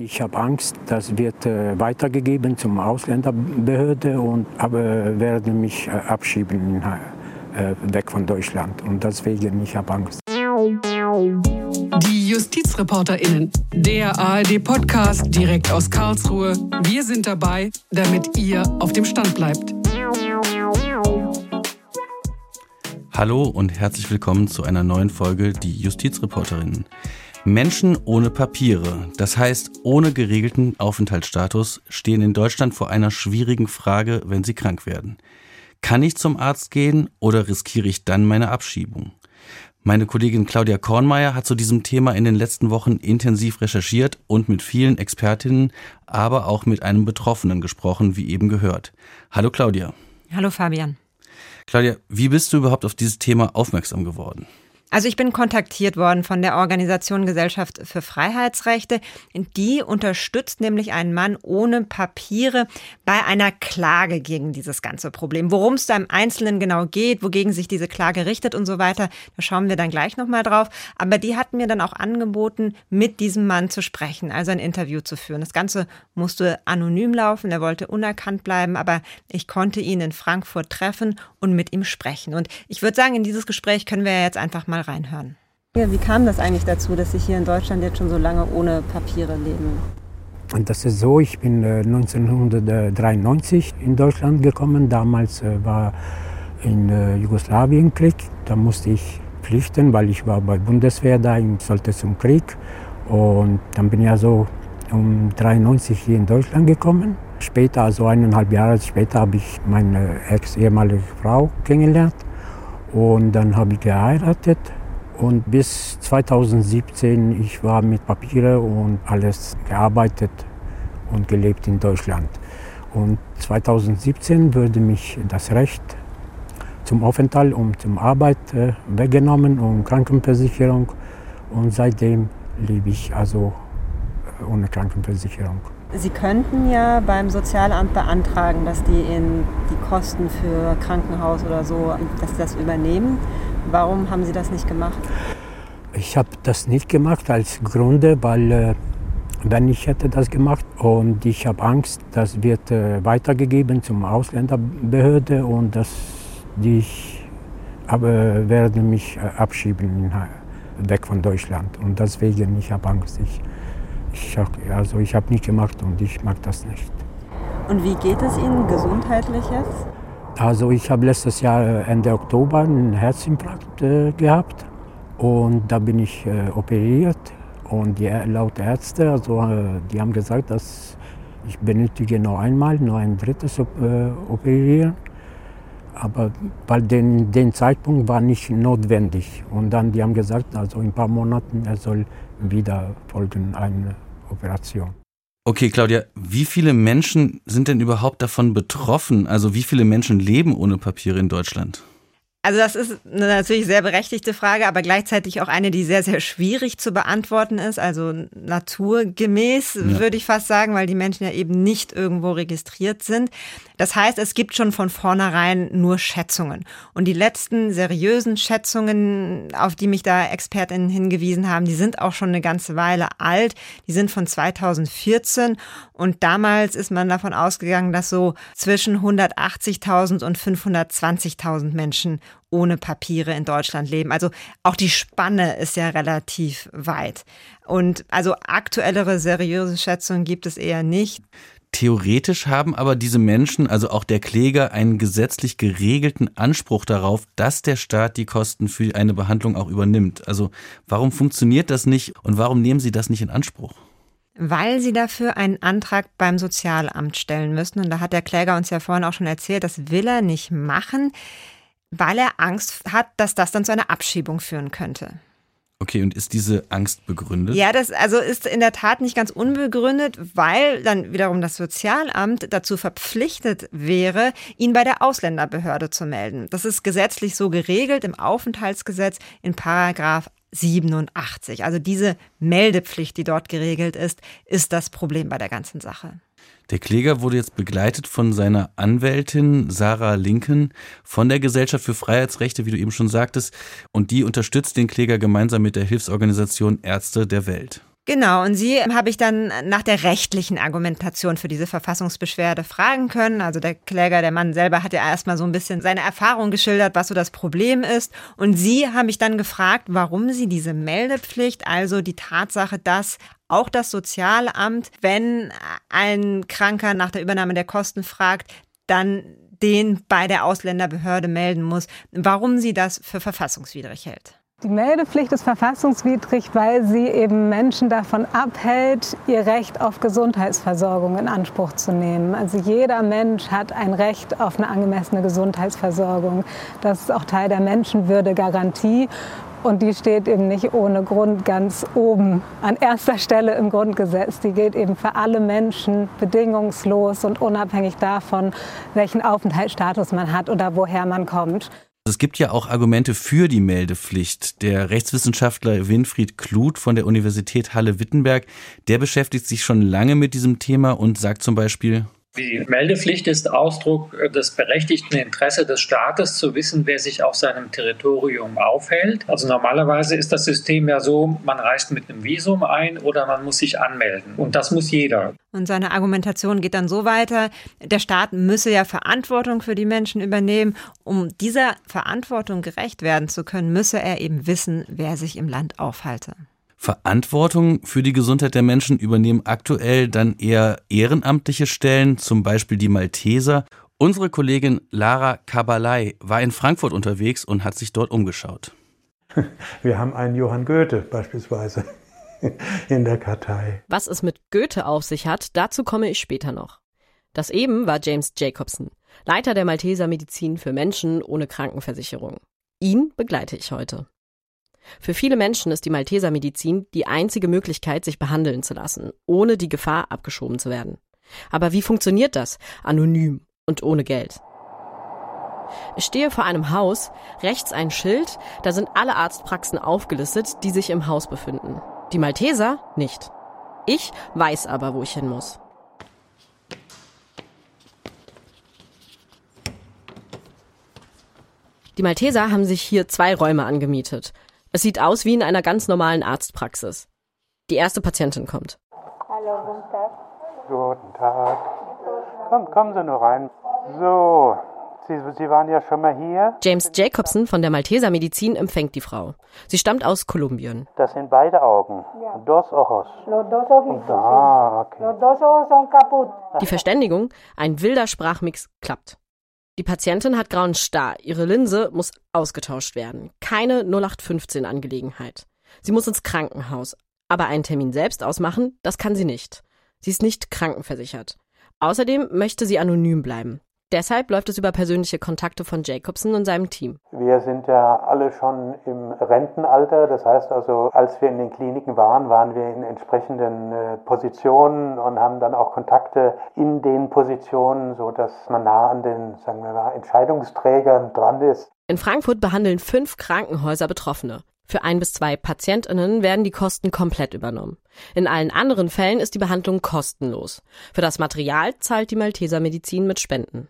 Ich habe Angst, das wird äh, weitergegeben zum Ausländerbehörde und aber werden mich äh, abschieben äh, weg von Deutschland und deswegen ich habe Angst. Die JustizreporterInnen, der ARD-Podcast direkt aus Karlsruhe. Wir sind dabei, damit ihr auf dem Stand bleibt. Hallo und herzlich willkommen zu einer neuen Folge Die Justizreporterinnen. Menschen ohne Papiere, das heißt ohne geregelten Aufenthaltsstatus, stehen in Deutschland vor einer schwierigen Frage, wenn sie krank werden. Kann ich zum Arzt gehen oder riskiere ich dann meine Abschiebung? Meine Kollegin Claudia Kornmeier hat zu diesem Thema in den letzten Wochen intensiv recherchiert und mit vielen Expertinnen, aber auch mit einem Betroffenen gesprochen, wie eben gehört. Hallo Claudia. Hallo Fabian. Claudia, wie bist du überhaupt auf dieses Thema aufmerksam geworden? Also ich bin kontaktiert worden von der Organisation Gesellschaft für Freiheitsrechte. Die unterstützt nämlich einen Mann ohne Papiere bei einer Klage gegen dieses ganze Problem. Worum es da im Einzelnen genau geht, wogegen sich diese Klage richtet und so weiter, da schauen wir dann gleich nochmal drauf. Aber die hatten mir dann auch angeboten, mit diesem Mann zu sprechen, also ein Interview zu führen. Das Ganze musste anonym laufen, er wollte unerkannt bleiben, aber ich konnte ihn in Frankfurt treffen und mit ihm sprechen. Und ich würde sagen, in dieses Gespräch können wir jetzt einfach mal reinhören. Ja, wie kam das eigentlich dazu, dass Sie hier in Deutschland jetzt schon so lange ohne Papiere leben? Und das ist so, ich bin 1993 äh, in Deutschland gekommen. Damals äh, war in äh, Jugoslawien Krieg. Da musste ich flüchten, weil ich war bei Bundeswehr da, ich sollte zum Krieg. Und dann bin ich also um 93 hier in Deutschland gekommen. Später, also eineinhalb Jahre später, habe ich meine ex-ehemalige Frau kennengelernt. Und dann habe ich geheiratet. Und bis 2017, ich war mit Papiere und alles gearbeitet und gelebt in Deutschland. Und 2017 wurde mich das Recht zum Aufenthalt und zum Arbeit äh, weggenommen und Krankenversicherung. Und seitdem lebe ich also äh, ohne Krankenversicherung. Sie könnten ja beim Sozialamt beantragen, dass die in die Kosten für Krankenhaus oder so, dass sie das übernehmen. Warum haben Sie das nicht gemacht? Ich habe das nicht gemacht als Grunde, weil äh, wenn ich hätte das gemacht und ich habe Angst, das wird äh, weitergegeben zum Ausländerbehörde und dass die aber werden mich äh, abschieben weg von Deutschland und deswegen ich habe Angst. Ich, ich, also ich habe nicht gemacht und ich mag das nicht. Und wie geht es Ihnen gesundheitlich jetzt? Also ich habe letztes Jahr äh, Ende Oktober einen Herzinfarkt äh, gehabt und da bin ich äh, operiert und die, laut Ärzte, also äh, die haben gesagt, dass ich benötige noch einmal, noch ein drittes äh, operieren. Aber bei den, den Zeitpunkt war nicht notwendig. Und dann die haben gesagt, also in ein paar Monaten er soll wieder folgen eine Operation. Okay, Claudia, wie viele Menschen sind denn überhaupt davon betroffen? Also wie viele Menschen leben ohne Papiere in Deutschland? Also das ist eine natürlich sehr berechtigte Frage, aber gleichzeitig auch eine, die sehr, sehr schwierig zu beantworten ist. Also naturgemäß ja. würde ich fast sagen, weil die Menschen ja eben nicht irgendwo registriert sind. Das heißt, es gibt schon von vornherein nur Schätzungen. Und die letzten seriösen Schätzungen, auf die mich da Expertinnen hingewiesen haben, die sind auch schon eine ganze Weile alt. Die sind von 2014. Und damals ist man davon ausgegangen, dass so zwischen 180.000 und 520.000 Menschen ohne Papiere in Deutschland leben. Also auch die Spanne ist ja relativ weit. Und also aktuellere seriöse Schätzungen gibt es eher nicht. Theoretisch haben aber diese Menschen, also auch der Kläger, einen gesetzlich geregelten Anspruch darauf, dass der Staat die Kosten für eine Behandlung auch übernimmt. Also warum funktioniert das nicht und warum nehmen Sie das nicht in Anspruch? Weil sie dafür einen Antrag beim Sozialamt stellen müssen. Und da hat der Kläger uns ja vorhin auch schon erzählt, das will er nicht machen weil er Angst hat, dass das dann zu einer Abschiebung führen könnte. Okay, und ist diese Angst begründet? Ja, das also ist in der Tat nicht ganz unbegründet, weil dann wiederum das Sozialamt dazu verpflichtet wäre, ihn bei der Ausländerbehörde zu melden. Das ist gesetzlich so geregelt im Aufenthaltsgesetz in Paragraph 87. Also diese Meldepflicht, die dort geregelt ist, ist das Problem bei der ganzen Sache. Der Kläger wurde jetzt begleitet von seiner Anwältin Sarah Lincoln von der Gesellschaft für Freiheitsrechte, wie du eben schon sagtest, und die unterstützt den Kläger gemeinsam mit der Hilfsorganisation Ärzte der Welt. Genau, und sie habe ich dann nach der rechtlichen Argumentation für diese Verfassungsbeschwerde fragen können. Also der Kläger, der Mann selber hat ja erstmal so ein bisschen seine Erfahrung geschildert, was so das Problem ist. Und sie haben mich dann gefragt, warum sie diese Meldepflicht, also die Tatsache, dass auch das Sozialamt, wenn ein Kranker nach der Übernahme der Kosten fragt, dann den bei der Ausländerbehörde melden muss, warum sie das für verfassungswidrig hält. Die Meldepflicht ist verfassungswidrig, weil sie eben Menschen davon abhält, ihr Recht auf Gesundheitsversorgung in Anspruch zu nehmen. Also jeder Mensch hat ein Recht auf eine angemessene Gesundheitsversorgung. Das ist auch Teil der Menschenwürdegarantie. Und die steht eben nicht ohne Grund ganz oben an erster Stelle im Grundgesetz. Die gilt eben für alle Menschen bedingungslos und unabhängig davon, welchen Aufenthaltsstatus man hat oder woher man kommt. Es gibt ja auch Argumente für die Meldepflicht. Der Rechtswissenschaftler Winfried Kluth von der Universität Halle-Wittenberg, der beschäftigt sich schon lange mit diesem Thema und sagt zum Beispiel, die Meldepflicht ist Ausdruck des berechtigten Interesses des Staates zu wissen, wer sich auf seinem Territorium aufhält. Also normalerweise ist das System ja so, man reist mit einem Visum ein oder man muss sich anmelden. Und das muss jeder. Und seine Argumentation geht dann so weiter, der Staat müsse ja Verantwortung für die Menschen übernehmen. Um dieser Verantwortung gerecht werden zu können, müsse er eben wissen, wer sich im Land aufhalte. Verantwortung für die Gesundheit der Menschen übernehmen aktuell dann eher ehrenamtliche Stellen, zum Beispiel die Malteser. Unsere Kollegin Lara Kabalai war in Frankfurt unterwegs und hat sich dort umgeschaut. Wir haben einen Johann Goethe beispielsweise in der Kartei. Was es mit Goethe auf sich hat, dazu komme ich später noch. Das eben war James Jacobson, Leiter der Malteser Medizin für Menschen ohne Krankenversicherung. Ihn begleite ich heute. Für viele Menschen ist die Malteser Medizin die einzige Möglichkeit, sich behandeln zu lassen, ohne die Gefahr abgeschoben zu werden. Aber wie funktioniert das? Anonym und ohne Geld. Ich stehe vor einem Haus, rechts ein Schild, da sind alle Arztpraxen aufgelistet, die sich im Haus befinden. Die Malteser nicht. Ich weiß aber, wo ich hin muss. Die Malteser haben sich hier zwei Räume angemietet. Es sieht aus wie in einer ganz normalen Arztpraxis. Die erste Patientin kommt. Hallo, guten Tag. Guten Tag. Komm, kommen Sie nur rein. So, Sie, Sie waren ja schon mal hier. James Jacobson von der Malteser Medizin empfängt die Frau. Sie stammt aus Kolumbien. Das sind beide Augen. Ja. Dos ojos. Los dos ojitos. Ah, okay. Los dos ojos son caput. Die Verständigung, ein wilder Sprachmix, klappt. Die Patientin hat grauen Star. Ihre Linse muss ausgetauscht werden. Keine 0815-Angelegenheit. Sie muss ins Krankenhaus. Aber einen Termin selbst ausmachen, das kann sie nicht. Sie ist nicht krankenversichert. Außerdem möchte sie anonym bleiben. Deshalb läuft es über persönliche Kontakte von Jacobson und seinem Team. Wir sind ja alle schon im Rentenalter. Das heißt also, als wir in den Kliniken waren, waren wir in entsprechenden äh, Positionen und haben dann auch Kontakte in den Positionen, sodass man nah an den, sagen wir mal, Entscheidungsträgern dran ist. In Frankfurt behandeln fünf Krankenhäuser Betroffene. Für ein bis zwei PatientInnen werden die Kosten komplett übernommen. In allen anderen Fällen ist die Behandlung kostenlos. Für das Material zahlt die Malteser Medizin mit Spenden.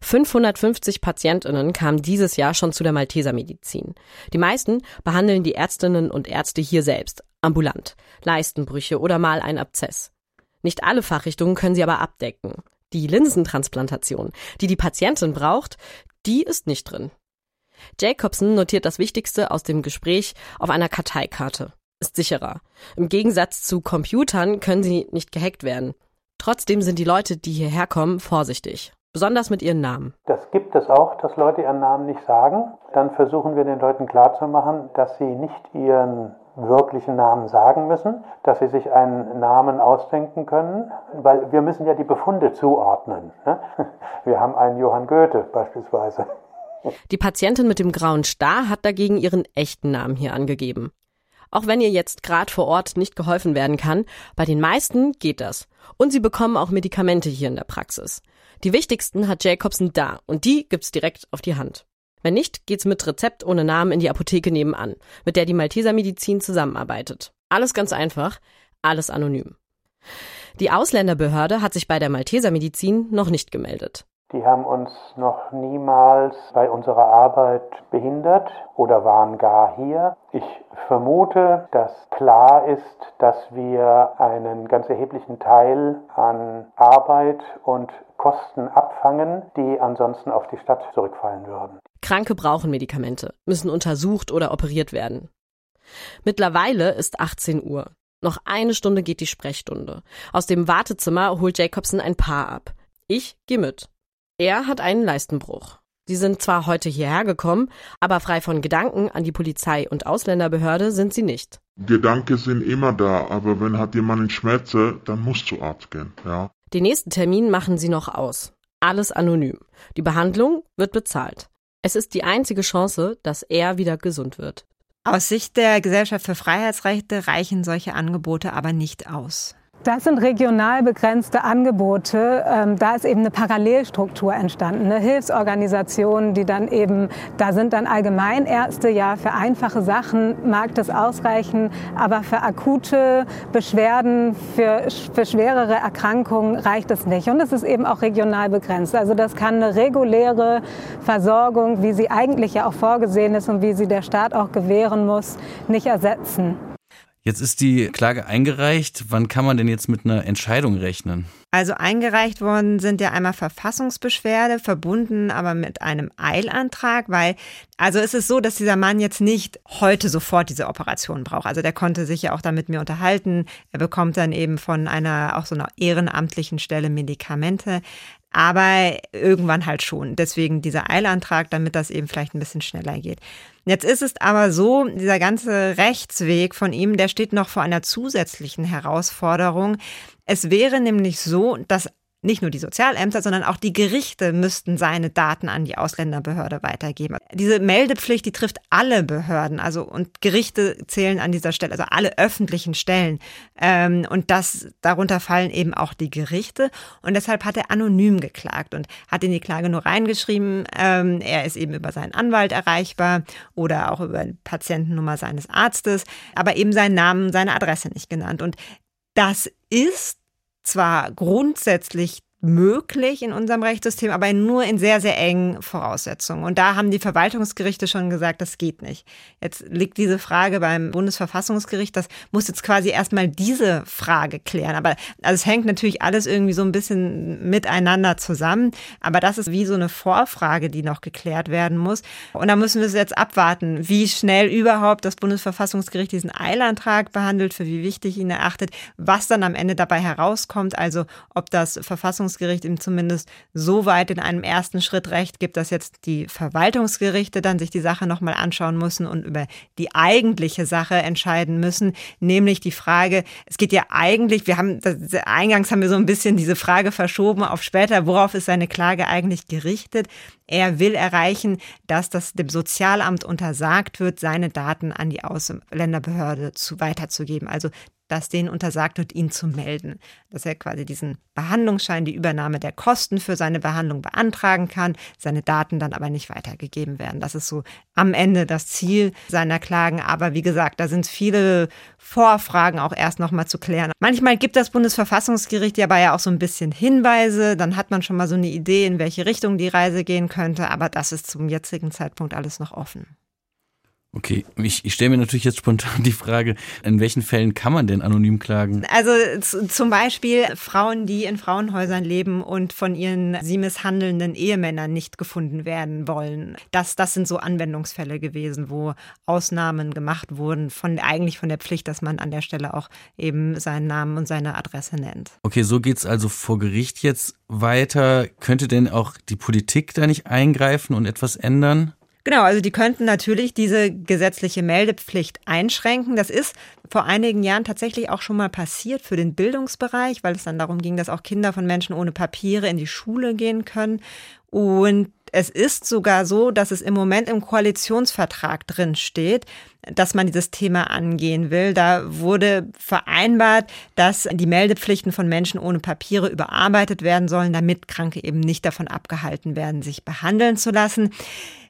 550 PatientInnen kamen dieses Jahr schon zu der Malteser Medizin. Die meisten behandeln die Ärztinnen und Ärzte hier selbst, ambulant, Leistenbrüche oder mal ein Abzess. Nicht alle Fachrichtungen können sie aber abdecken. Die Linsentransplantation, die die Patientin braucht, die ist nicht drin. Jacobson notiert das Wichtigste aus dem Gespräch auf einer Karteikarte. Ist sicherer. Im Gegensatz zu Computern können sie nicht gehackt werden. Trotzdem sind die Leute, die hierher kommen, vorsichtig. Besonders mit ihren Namen. Das gibt es auch, dass Leute ihren Namen nicht sagen. Dann versuchen wir den Leuten klarzumachen, dass sie nicht ihren wirklichen Namen sagen müssen, dass sie sich einen Namen ausdenken können, weil wir müssen ja die Befunde zuordnen. Ne? Wir haben einen Johann Goethe beispielsweise. Die Patientin mit dem grauen Star hat dagegen ihren echten Namen hier angegeben. Auch wenn ihr jetzt gerade vor Ort nicht geholfen werden kann, bei den meisten geht das. Und sie bekommen auch Medikamente hier in der Praxis. Die wichtigsten hat Jacobson da und die gibt's direkt auf die Hand. Wenn nicht, geht's mit Rezept ohne Namen in die Apotheke nebenan, mit der die Malteser Medizin zusammenarbeitet. Alles ganz einfach, alles anonym. Die Ausländerbehörde hat sich bei der Malteser Medizin noch nicht gemeldet. Die haben uns noch niemals bei unserer Arbeit behindert oder waren gar hier. Ich vermute, dass klar ist, dass wir einen ganz erheblichen Teil an Arbeit und Kosten abfangen, die ansonsten auf die Stadt zurückfallen würden. Kranke brauchen Medikamente, müssen untersucht oder operiert werden. Mittlerweile ist 18 Uhr. Noch eine Stunde geht die Sprechstunde. Aus dem Wartezimmer holt Jacobsen ein Paar ab. Ich gehe mit. Er hat einen Leistenbruch. Sie sind zwar heute hierher gekommen, aber frei von Gedanken an die Polizei und Ausländerbehörde sind sie nicht. Gedanken sind immer da, aber wenn hat jemand einen Schmerzen, dann muss zu Arzt gehen, ja. Den nächsten Termin machen sie noch aus. Alles anonym. Die Behandlung wird bezahlt. Es ist die einzige Chance, dass er wieder gesund wird. Aus Sicht der Gesellschaft für Freiheitsrechte reichen solche Angebote aber nicht aus. Das sind regional begrenzte Angebote. Ähm, da ist eben eine Parallelstruktur entstanden, eine Hilfsorganisation, die dann eben, da sind dann Allgemeinärzte, ja, für einfache Sachen mag das ausreichen, aber für akute Beschwerden, für, für schwerere Erkrankungen reicht es nicht. Und es ist eben auch regional begrenzt. Also das kann eine reguläre Versorgung, wie sie eigentlich ja auch vorgesehen ist und wie sie der Staat auch gewähren muss, nicht ersetzen. Jetzt ist die Klage eingereicht. Wann kann man denn jetzt mit einer Entscheidung rechnen? Also eingereicht worden sind ja einmal Verfassungsbeschwerde, verbunden aber mit einem Eilantrag, weil, also es ist so, dass dieser Mann jetzt nicht heute sofort diese Operation braucht. Also der konnte sich ja auch da mit mir unterhalten. Er bekommt dann eben von einer, auch so einer ehrenamtlichen Stelle Medikamente aber irgendwann halt schon. Deswegen dieser Eilantrag, damit das eben vielleicht ein bisschen schneller geht. Jetzt ist es aber so, dieser ganze Rechtsweg von ihm, der steht noch vor einer zusätzlichen Herausforderung. Es wäre nämlich so, dass nicht nur die Sozialämter, sondern auch die Gerichte müssten seine Daten an die Ausländerbehörde weitergeben. Diese Meldepflicht, die trifft alle Behörden, also und Gerichte zählen an dieser Stelle, also alle öffentlichen Stellen. Ähm, und das darunter fallen eben auch die Gerichte. Und deshalb hat er anonym geklagt und hat in die Klage nur reingeschrieben, ähm, er ist eben über seinen Anwalt erreichbar oder auch über die Patientennummer seines Arztes, aber eben seinen Namen, seine Adresse nicht genannt. Und das ist zwar grundsätzlich möglich in unserem Rechtssystem, aber nur in sehr, sehr engen Voraussetzungen. Und da haben die Verwaltungsgerichte schon gesagt, das geht nicht. Jetzt liegt diese Frage beim Bundesverfassungsgericht, das muss jetzt quasi erstmal diese Frage klären. Aber also es hängt natürlich alles irgendwie so ein bisschen miteinander zusammen. Aber das ist wie so eine Vorfrage, die noch geklärt werden muss. Und da müssen wir es jetzt abwarten, wie schnell überhaupt das Bundesverfassungsgericht diesen Eilantrag behandelt, für wie wichtig ihn erachtet, was dann am Ende dabei herauskommt, also ob das Verfassungsgericht Verfassungsgericht ihm zumindest so weit in einem ersten Schritt recht gibt, dass jetzt die Verwaltungsgerichte dann sich die Sache nochmal anschauen müssen und über die eigentliche Sache entscheiden müssen, nämlich die Frage, es geht ja eigentlich, wir haben, eingangs haben wir so ein bisschen diese Frage verschoben auf später, worauf ist seine Klage eigentlich gerichtet? Er will erreichen, dass das dem Sozialamt untersagt wird, seine Daten an die Ausländerbehörde zu weiterzugeben. Also dass denen untersagt wird, ihn zu melden. Dass er quasi diesen Behandlungsschein, die Übernahme der Kosten für seine Behandlung beantragen kann, seine Daten dann aber nicht weitergegeben werden. Das ist so am Ende das Ziel seiner Klagen. Aber wie gesagt, da sind viele Vorfragen auch erst nochmal zu klären. Manchmal gibt das Bundesverfassungsgericht ja aber ja auch so ein bisschen Hinweise. Dann hat man schon mal so eine Idee, in welche Richtung die Reise gehen könnte. Aber das ist zum jetzigen Zeitpunkt alles noch offen. Okay, ich, ich stelle mir natürlich jetzt spontan die Frage, in welchen Fällen kann man denn anonym klagen? Also zum Beispiel Frauen, die in Frauenhäusern leben und von ihren sie misshandelnden Ehemännern nicht gefunden werden wollen. Das, das sind so Anwendungsfälle gewesen, wo Ausnahmen gemacht wurden, von eigentlich von der Pflicht, dass man an der Stelle auch eben seinen Namen und seine Adresse nennt. Okay, so geht's also vor Gericht jetzt weiter. Könnte denn auch die Politik da nicht eingreifen und etwas ändern? Genau, also die könnten natürlich diese gesetzliche Meldepflicht einschränken. Das ist vor einigen Jahren tatsächlich auch schon mal passiert für den Bildungsbereich, weil es dann darum ging, dass auch Kinder von Menschen ohne Papiere in die Schule gehen können. Und es ist sogar so, dass es im Moment im Koalitionsvertrag drin steht, dass man dieses Thema angehen will. Da wurde vereinbart, dass die Meldepflichten von Menschen ohne Papiere überarbeitet werden sollen, damit Kranke eben nicht davon abgehalten werden, sich behandeln zu lassen.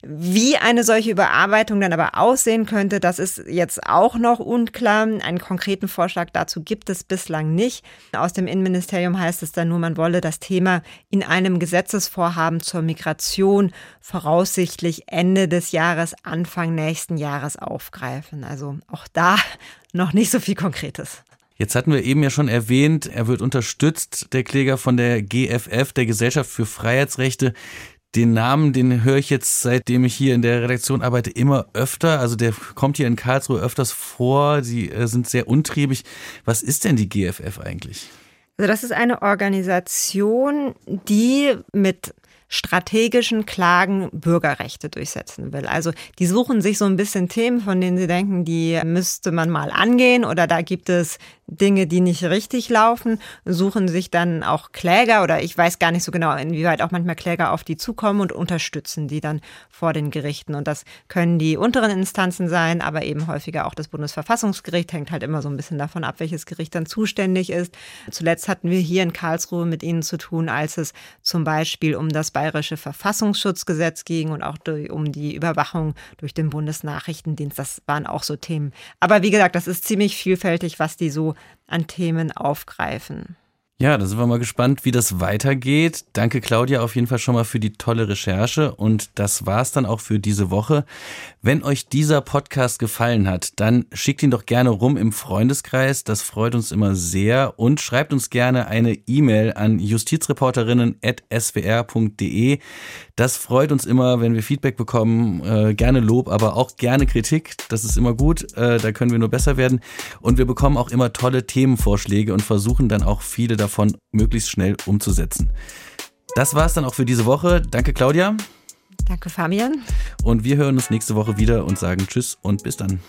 Wie eine solche Überarbeitung dann aber aussehen könnte, das ist jetzt auch noch unklar. Einen konkreten Vorschlag dazu gibt es bislang nicht. Aus dem Innenministerium heißt es dann nur, man wolle das Thema in einem Gesetzesvorhaben zur Migration voraussichtlich Ende des Jahres, Anfang nächsten Jahres aufgreifen. Also auch da noch nicht so viel Konkretes. Jetzt hatten wir eben ja schon erwähnt, er wird unterstützt, der Kläger von der GFF, der Gesellschaft für Freiheitsrechte. Den Namen, den höre ich jetzt, seitdem ich hier in der Redaktion arbeite, immer öfter. Also der kommt hier in Karlsruhe öfters vor. Sie äh, sind sehr untriebig. Was ist denn die GFF eigentlich? Also das ist eine Organisation, die mit strategischen Klagen Bürgerrechte durchsetzen will. Also die suchen sich so ein bisschen Themen, von denen sie denken, die müsste man mal angehen oder da gibt es Dinge, die nicht richtig laufen, suchen sich dann auch Kläger oder ich weiß gar nicht so genau, inwieweit auch manchmal Kläger auf die zukommen und unterstützen die dann vor den Gerichten. Und das können die unteren Instanzen sein, aber eben häufiger auch das Bundesverfassungsgericht, hängt halt immer so ein bisschen davon ab, welches Gericht dann zuständig ist. Zuletzt hatten wir hier in Karlsruhe mit ihnen zu tun, als es zum Beispiel um das bayerische Verfassungsschutzgesetz ging und auch um die Überwachung durch den Bundesnachrichtendienst. Das waren auch so Themen. Aber wie gesagt, das ist ziemlich vielfältig, was die so an Themen aufgreifen. Ja, da sind wir mal gespannt, wie das weitergeht. Danke Claudia auf jeden Fall schon mal für die tolle Recherche. Und das war's dann auch für diese Woche. Wenn euch dieser Podcast gefallen hat, dann schickt ihn doch gerne rum im Freundeskreis, das freut uns immer sehr. Und schreibt uns gerne eine E-Mail an justizreporterinnen@swr.de. Das freut uns immer, wenn wir Feedback bekommen, äh, gerne Lob, aber auch gerne Kritik, das ist immer gut, äh, da können wir nur besser werden. Und wir bekommen auch immer tolle Themenvorschläge und versuchen dann auch viele davon davon möglichst schnell umzusetzen. Das war es dann auch für diese Woche. Danke, Claudia. Danke, Fabian. Und wir hören uns nächste Woche wieder und sagen Tschüss und bis dann.